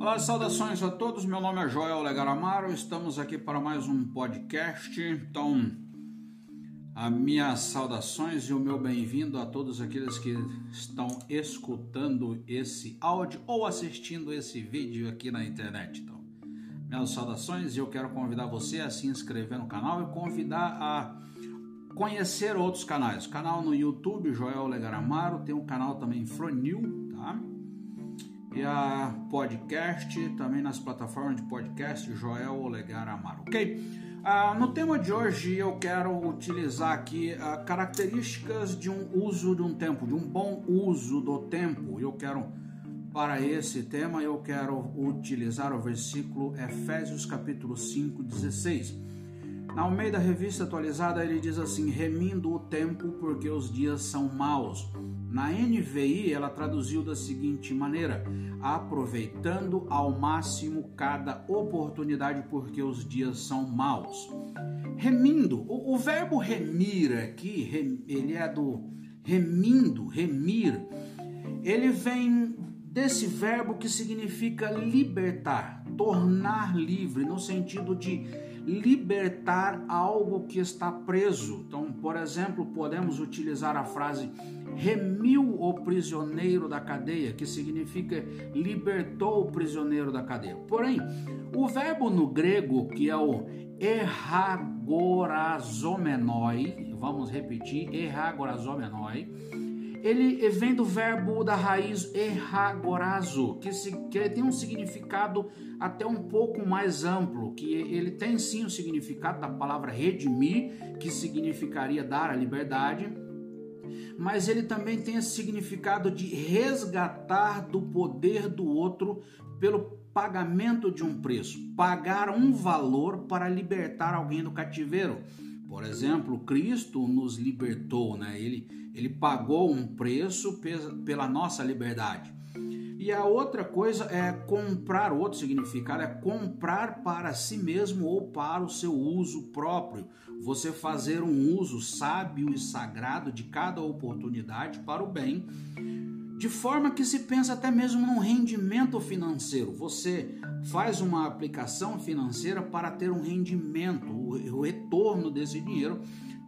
Olá, saudações a todos. Meu nome é Joel Legaramaro. Estamos aqui para mais um podcast. Então, as minhas saudações e o meu bem-vindo a todos aqueles que estão escutando esse áudio ou assistindo esse vídeo aqui na internet. Então, minhas saudações e eu quero convidar você a se inscrever no canal e convidar a conhecer outros canais. O canal no YouTube, Joel Legaramaro, tem um canal também Fronil, tá? E a podcast, também nas plataformas de podcast Joel Olegar Amaro, ok? Ah, no tema de hoje eu quero utilizar aqui ah, características de um uso de um tempo, de um bom uso do tempo. Eu quero, para esse tema, eu quero utilizar o versículo Efésios capítulo 5, 16. Na meio da revista atualizada ele diz assim, remindo o tempo porque os dias são maus. Na NVI, ela traduziu da seguinte maneira: aproveitando ao máximo cada oportunidade, porque os dias são maus. Remindo, o, o verbo remir aqui, rem, ele é do remindo, remir, ele vem desse verbo que significa libertar, tornar livre, no sentido de libertar algo que está preso. Então, por exemplo, podemos utilizar a frase remiu o prisioneiro da cadeia, que significa libertou o prisioneiro da cadeia. Porém, o verbo no grego, que é o erragorazomenoi, vamos repetir, erragorazomenoi, ele vem do verbo da raiz erragorazo, que, se, que tem um significado até um pouco mais amplo, que ele tem sim o significado da palavra redimir, que significaria dar a liberdade, mas ele também tem esse significado de resgatar do poder do outro pelo pagamento de um preço, pagar um valor para libertar alguém do cativeiro. Por exemplo, Cristo nos libertou, né? Ele, ele pagou um preço pela nossa liberdade. E a outra coisa é comprar, outro significado é comprar para si mesmo ou para o seu uso próprio. Você fazer um uso sábio e sagrado de cada oportunidade para o bem de forma que se pensa até mesmo num rendimento financeiro. Você faz uma aplicação financeira para ter um rendimento, o retorno desse dinheiro.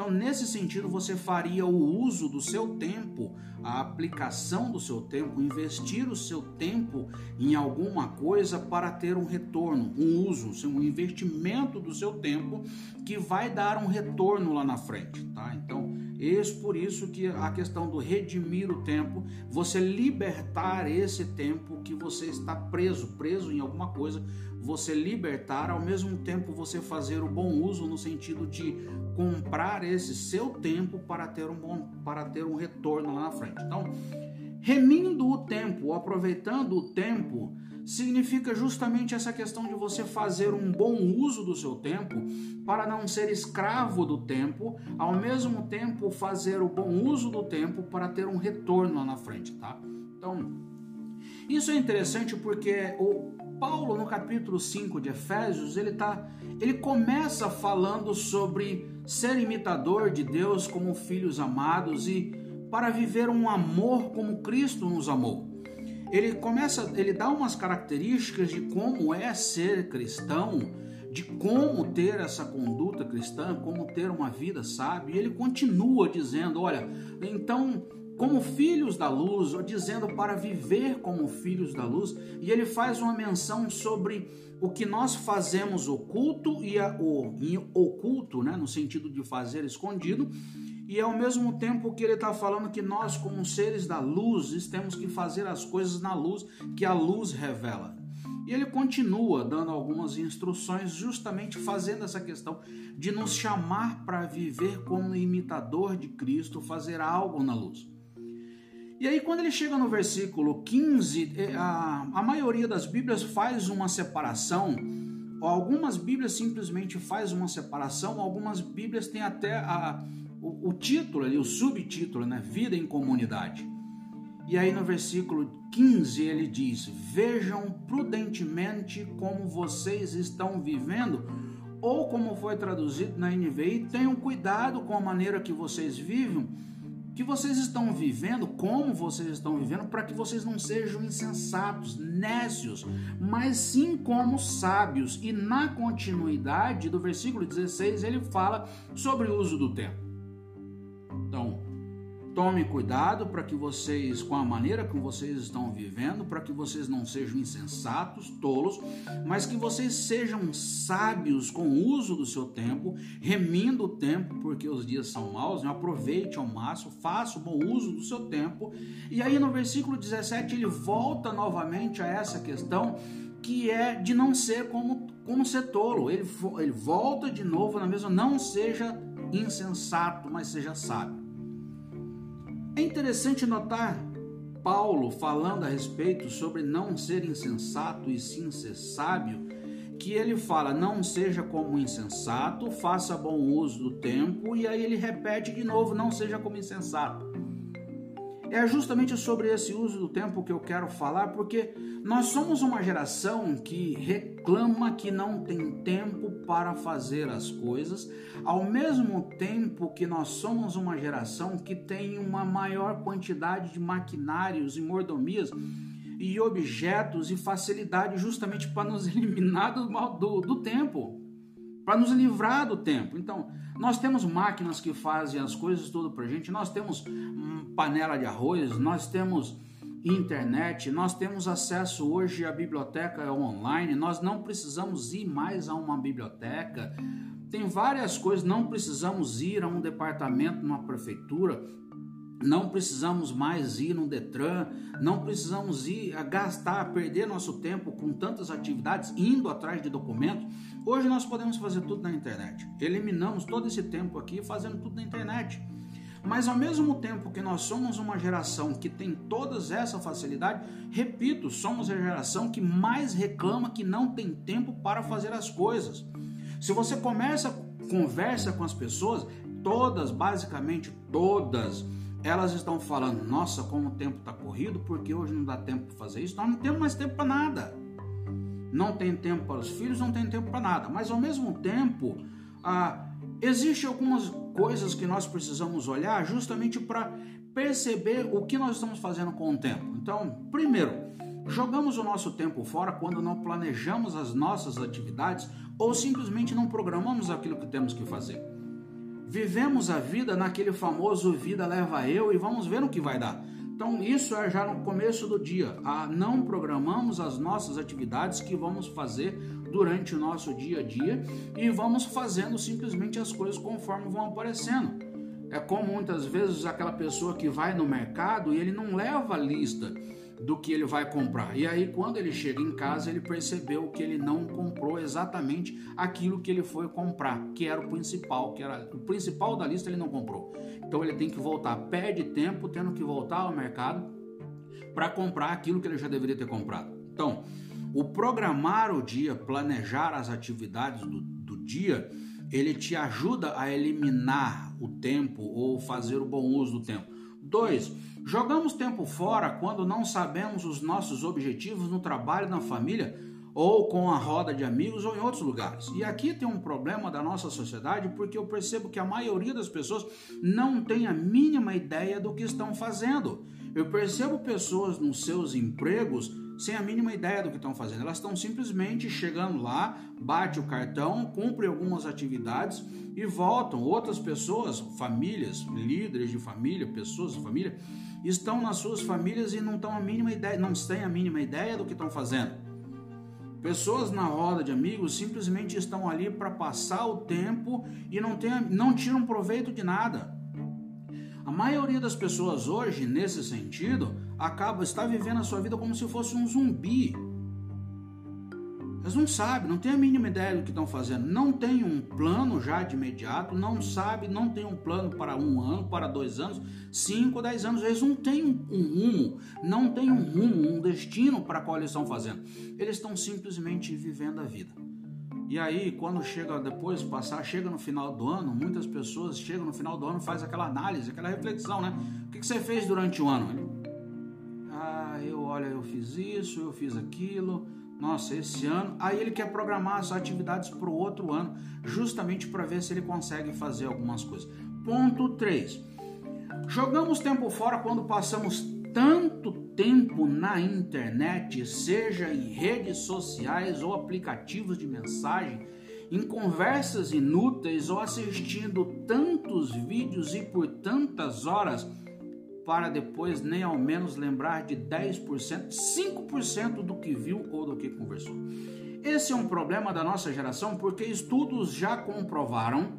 Então, nesse sentido, você faria o uso do seu tempo, a aplicação do seu tempo, investir o seu tempo em alguma coisa para ter um retorno, um uso, um investimento do seu tempo que vai dar um retorno lá na frente, tá? Então, Eis por isso que a questão do redimir o tempo, você libertar esse tempo que você está preso, preso em alguma coisa, você libertar, ao mesmo tempo você fazer o bom uso no sentido de comprar esse seu tempo para ter um bom para ter um retorno lá na frente. Então, remindo o tempo, aproveitando o tempo, significa justamente essa questão de você fazer um bom uso do seu tempo para não ser escravo do tempo, ao mesmo tempo fazer o bom uso do tempo para ter um retorno lá na frente, tá? Então, isso é interessante porque o Paulo no capítulo 5 de Efésios, ele tá ele começa falando sobre ser imitador de Deus como filhos amados e para viver um amor como Cristo nos amou ele começa, ele dá umas características de como é ser cristão, de como ter essa conduta cristã, como ter uma vida sábia. E ele continua dizendo, olha, então como filhos da luz, ou dizendo para viver como filhos da luz, e ele faz uma menção sobre o que nós fazemos oculto e a, o oculto, né, no sentido de fazer escondido, e ao mesmo tempo que ele está falando que nós, como seres da luz, temos que fazer as coisas na luz que a luz revela. E ele continua dando algumas instruções, justamente fazendo essa questão de nos chamar para viver como imitador de Cristo, fazer algo na luz. E aí, quando ele chega no versículo 15, é, a, a maioria das Bíblias faz uma separação, algumas Bíblias simplesmente faz uma separação, algumas Bíblias têm até a o, o título ali, o subtítulo, né? Vida em comunidade. E aí no versículo 15 ele diz: Vejam prudentemente como vocês estão vivendo, ou como foi traduzido na NVI, tenham cuidado com a maneira que vocês vivem, que vocês estão vivendo, como vocês estão vivendo, para que vocês não sejam insensatos, nécios, mas sim como sábios. E na continuidade do versículo 16, ele fala sobre o uso do tempo. Tome cuidado para que vocês, com a maneira que vocês estão vivendo, para que vocês não sejam insensatos, tolos, mas que vocês sejam sábios com o uso do seu tempo, remindo o tempo, porque os dias são maus, né? aproveite ao máximo, faça o bom uso do seu tempo. E aí no versículo 17 ele volta novamente a essa questão que é de não ser como, como ser tolo. Ele, ele volta de novo na mesma, não seja insensato, mas seja sábio. É interessante notar Paulo falando a respeito sobre não ser insensato e sim ser sábio, que ele fala: não seja como insensato, faça bom uso do tempo, e aí ele repete de novo: não seja como insensato. É justamente sobre esse uso do tempo que eu quero falar, porque nós somos uma geração que reclama que não tem tempo para fazer as coisas, ao mesmo tempo que nós somos uma geração que tem uma maior quantidade de maquinários e mordomias e objetos e facilidade justamente para nos eliminar do, do, do tempo, para nos livrar do tempo. Então, nós temos máquinas que fazem as coisas tudo para gente, nós temos panela de arroz, nós temos internet, nós temos acesso hoje à biblioteca online, nós não precisamos ir mais a uma biblioteca. Tem várias coisas, não precisamos ir a um departamento, numa prefeitura, não precisamos mais ir no Detran, não precisamos ir a gastar, perder nosso tempo com tantas atividades, indo atrás de documentos. Hoje nós podemos fazer tudo na internet. Eliminamos todo esse tempo aqui fazendo tudo na internet. Mas ao mesmo tempo que nós somos uma geração que tem todas essa facilidade, repito, somos a geração que mais reclama que não tem tempo para fazer as coisas. Se você começa conversa com as pessoas, todas, basicamente todas, elas estão falando: "Nossa, como o tempo está corrido, porque hoje não dá tempo para fazer isso, nós não temos mais tempo para nada". Não tem tempo para os filhos, não tem tempo para nada. Mas ao mesmo tempo, ah, Existem algumas coisas que nós precisamos olhar justamente para perceber o que nós estamos fazendo com o tempo. Então, primeiro, jogamos o nosso tempo fora quando não planejamos as nossas atividades ou simplesmente não programamos aquilo que temos que fazer. Vivemos a vida naquele famoso vida leva eu e vamos ver no que vai dar. Então, isso é já no começo do dia. Ah, não programamos as nossas atividades que vamos fazer durante o nosso dia a dia e vamos fazendo simplesmente as coisas conforme vão aparecendo. É como muitas vezes aquela pessoa que vai no mercado e ele não leva a lista do que ele vai comprar. E aí, quando ele chega em casa, ele percebeu que ele não comprou exatamente aquilo que ele foi comprar, que era o principal, que era o principal da lista, ele não comprou. Então ele tem que voltar, perde tempo tendo que voltar ao mercado para comprar aquilo que ele já deveria ter comprado. Então, o programar o dia, planejar as atividades do, do dia, ele te ajuda a eliminar o tempo ou fazer o bom uso do tempo. Dois, jogamos tempo fora quando não sabemos os nossos objetivos no trabalho, na família ou com a roda de amigos ou em outros lugares. E aqui tem um problema da nossa sociedade porque eu percebo que a maioria das pessoas não tem a mínima ideia do que estão fazendo. Eu percebo pessoas nos seus empregos sem a mínima ideia do que estão fazendo. Elas estão simplesmente chegando lá, bate o cartão, cumpre algumas atividades e voltam. Outras pessoas, famílias, líderes de família, pessoas de família, estão nas suas famílias e não estão a mínima ideia, não têm a mínima ideia do que estão fazendo. Pessoas na roda de amigos simplesmente estão ali para passar o tempo e não, tem, não tiram proveito de nada. A maioria das pessoas hoje, nesse sentido, acaba está vivendo a sua vida como se fosse um zumbi. Elas não sabem, não tem a mínima ideia do que estão fazendo, não tem um plano já de imediato, não sabe, não tem um plano para um ano, para dois anos, cinco, dez anos. Eles não têm um, rumo, não têm um rumo, um destino para qual eles estão fazendo. Eles estão simplesmente vivendo a vida. E aí, quando chega depois, passar, chega no final do ano, muitas pessoas chegam no final do ano faz aquela análise, aquela reflexão, né? O que, você fez durante o ano? Ah, eu, olha, eu fiz isso, eu fiz aquilo. Nossa, esse ano. Aí ele quer programar as atividades para o outro ano, justamente para ver se ele consegue fazer algumas coisas. Ponto 3. Jogamos tempo fora quando passamos tanto tempo na internet, seja em redes sociais ou aplicativos de mensagem, em conversas inúteis ou assistindo tantos vídeos e por tantas horas para depois nem ao menos lembrar de 10%, 5% do que viu ou do que conversou. Esse é um problema da nossa geração porque estudos já comprovaram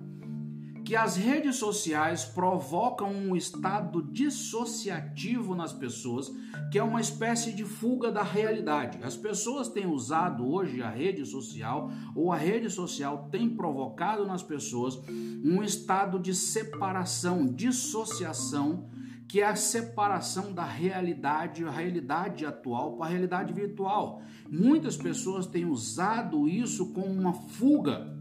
que as redes sociais provocam um estado dissociativo nas pessoas, que é uma espécie de fuga da realidade. As pessoas têm usado hoje a rede social, ou a rede social tem provocado nas pessoas um estado de separação, dissociação que é a separação da realidade, a realidade atual para a realidade virtual. Muitas pessoas têm usado isso como uma fuga.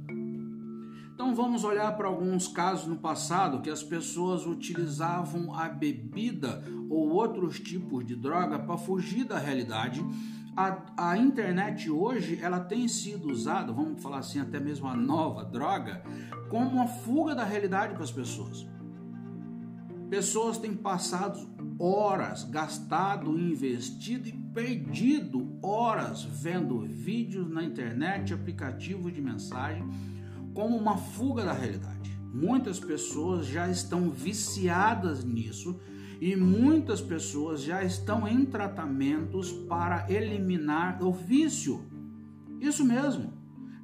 Então vamos olhar para alguns casos no passado que as pessoas utilizavam a bebida ou outros tipos de droga para fugir da realidade. A, a, internet hoje ela tem sido usada, vamos falar assim, até mesmo a nova droga, como uma fuga da realidade para as pessoas. Pessoas têm passado horas, gastado, investido e perdido horas vendo vídeos na internet, aplicativos de mensagem, como uma fuga da realidade. Muitas pessoas já estão viciadas nisso e muitas pessoas já estão em tratamentos para eliminar o vício. Isso mesmo.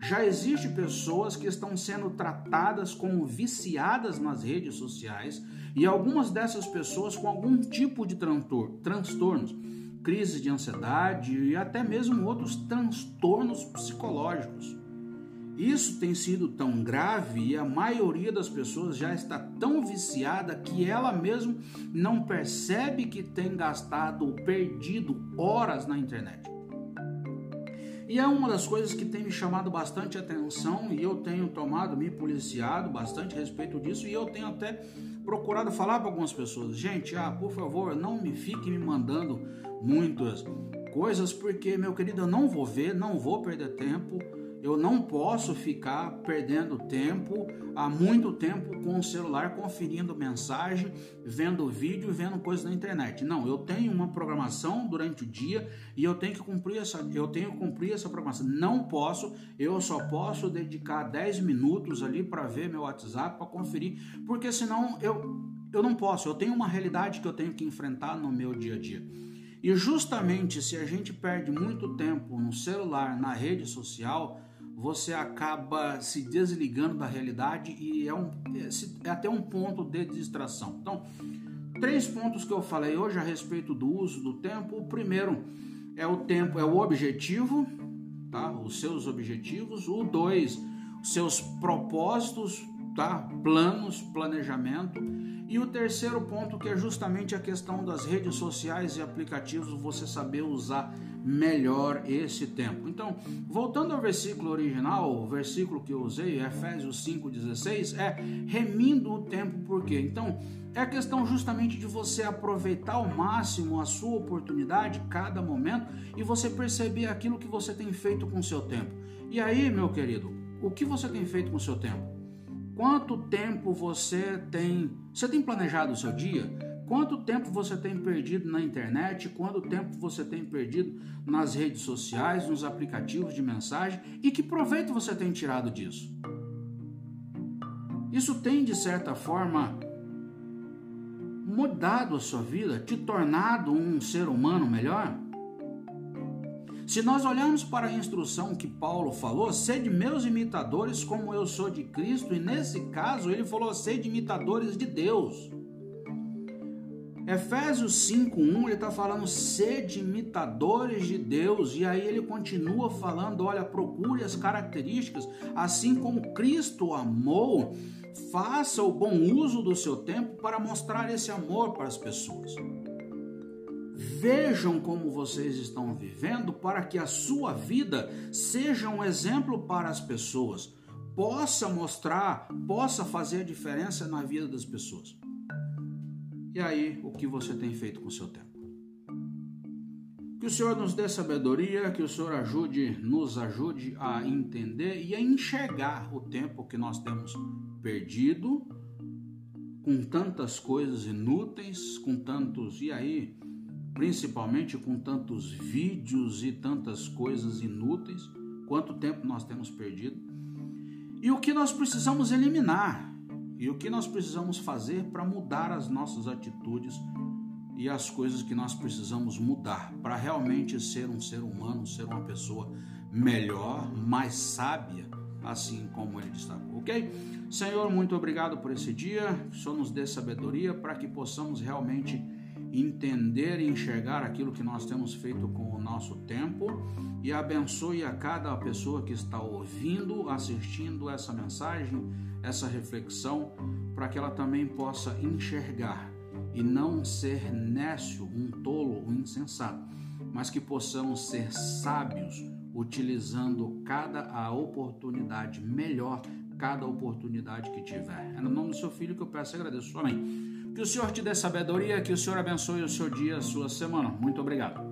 Já existe pessoas que estão sendo tratadas como viciadas nas redes sociais e algumas dessas pessoas com algum tipo de transtornos, crise de ansiedade e até mesmo outros transtornos psicológicos. Isso tem sido tão grave e a maioria das pessoas já está tão viciada que ela mesmo não percebe que tem gastado ou perdido horas na internet. E é uma das coisas que tem me chamado bastante atenção e eu tenho tomado, me policiado bastante a respeito disso e eu tenho até procurado falar para algumas pessoas, gente, ah, por favor, não me fique me mandando muitas coisas porque, meu querido, eu não vou ver, não vou perder tempo eu não posso ficar perdendo tempo, há muito tempo com o celular conferindo mensagem, vendo vídeo, vendo coisas na internet. Não, eu tenho uma programação durante o dia e eu tenho que cumprir essa, eu tenho que cumprir essa programação. Não posso, eu só posso dedicar 10 minutos ali para ver meu WhatsApp, para conferir, porque senão eu eu não posso, eu tenho uma realidade que eu tenho que enfrentar no meu dia a dia. E justamente se a gente perde muito tempo no celular, na rede social, você acaba se desligando da realidade e é, um, é, é até um ponto de distração. Então, três pontos que eu falei hoje a respeito do uso do tempo. O primeiro é o tempo, é o objetivo, tá? Os seus objetivos. O dois, seus propósitos, tá? Planos, planejamento. E o terceiro ponto que é justamente a questão das redes sociais e aplicativos, você saber usar melhor esse tempo. Então, voltando ao versículo original, o versículo que eu usei, Efésios 5,16, é remindo o tempo, por quê? Então, é a questão justamente de você aproveitar ao máximo a sua oportunidade, cada momento, e você perceber aquilo que você tem feito com o seu tempo. E aí, meu querido, o que você tem feito com o seu tempo? Quanto tempo você tem. Você tem planejado o seu dia? Quanto tempo você tem perdido na internet? Quanto tempo você tem perdido nas redes sociais, nos aplicativos de mensagem? E que proveito você tem tirado disso? Isso tem, de certa forma, mudado a sua vida, te tornado um ser humano melhor? Se nós olharmos para a instrução que Paulo falou, sede meus imitadores como eu sou de Cristo, e nesse caso ele falou, sede imitadores de Deus. Efésios 5:1 ele está falando sede imitadores de Deus e aí ele continua falando, olha, procure as características, assim como Cristo amou, faça o bom uso do seu tempo para mostrar esse amor para as pessoas. Vejam como vocês estão vivendo para que a sua vida seja um exemplo para as pessoas, possa mostrar, possa fazer a diferença na vida das pessoas. E aí, o que você tem feito com o seu tempo? Que o Senhor nos dê sabedoria, que o Senhor ajude, nos ajude a entender e a enxergar o tempo que nós temos perdido com tantas coisas inúteis, com tantos. E aí, principalmente com tantos vídeos e tantas coisas inúteis? Quanto tempo nós temos perdido? E o que nós precisamos eliminar? E o que nós precisamos fazer para mudar as nossas atitudes e as coisas que nós precisamos mudar para realmente ser um ser humano, ser uma pessoa melhor, mais sábia, assim como ele destacou, ok? Senhor, muito obrigado por esse dia, Senhor nos dê sabedoria para que possamos realmente entender e enxergar aquilo que nós temos feito com o nosso tempo e abençoe a cada pessoa que está ouvindo, assistindo essa mensagem, essa reflexão, para que ela também possa enxergar e não ser nécio, um tolo, um insensato, mas que possamos ser sábios, utilizando cada a oportunidade melhor, cada oportunidade que tiver. É no nome do seu filho que eu peço e agradeço. Amém. Que o Senhor te dê sabedoria, que o Senhor abençoe o seu dia, a sua semana. Muito obrigado.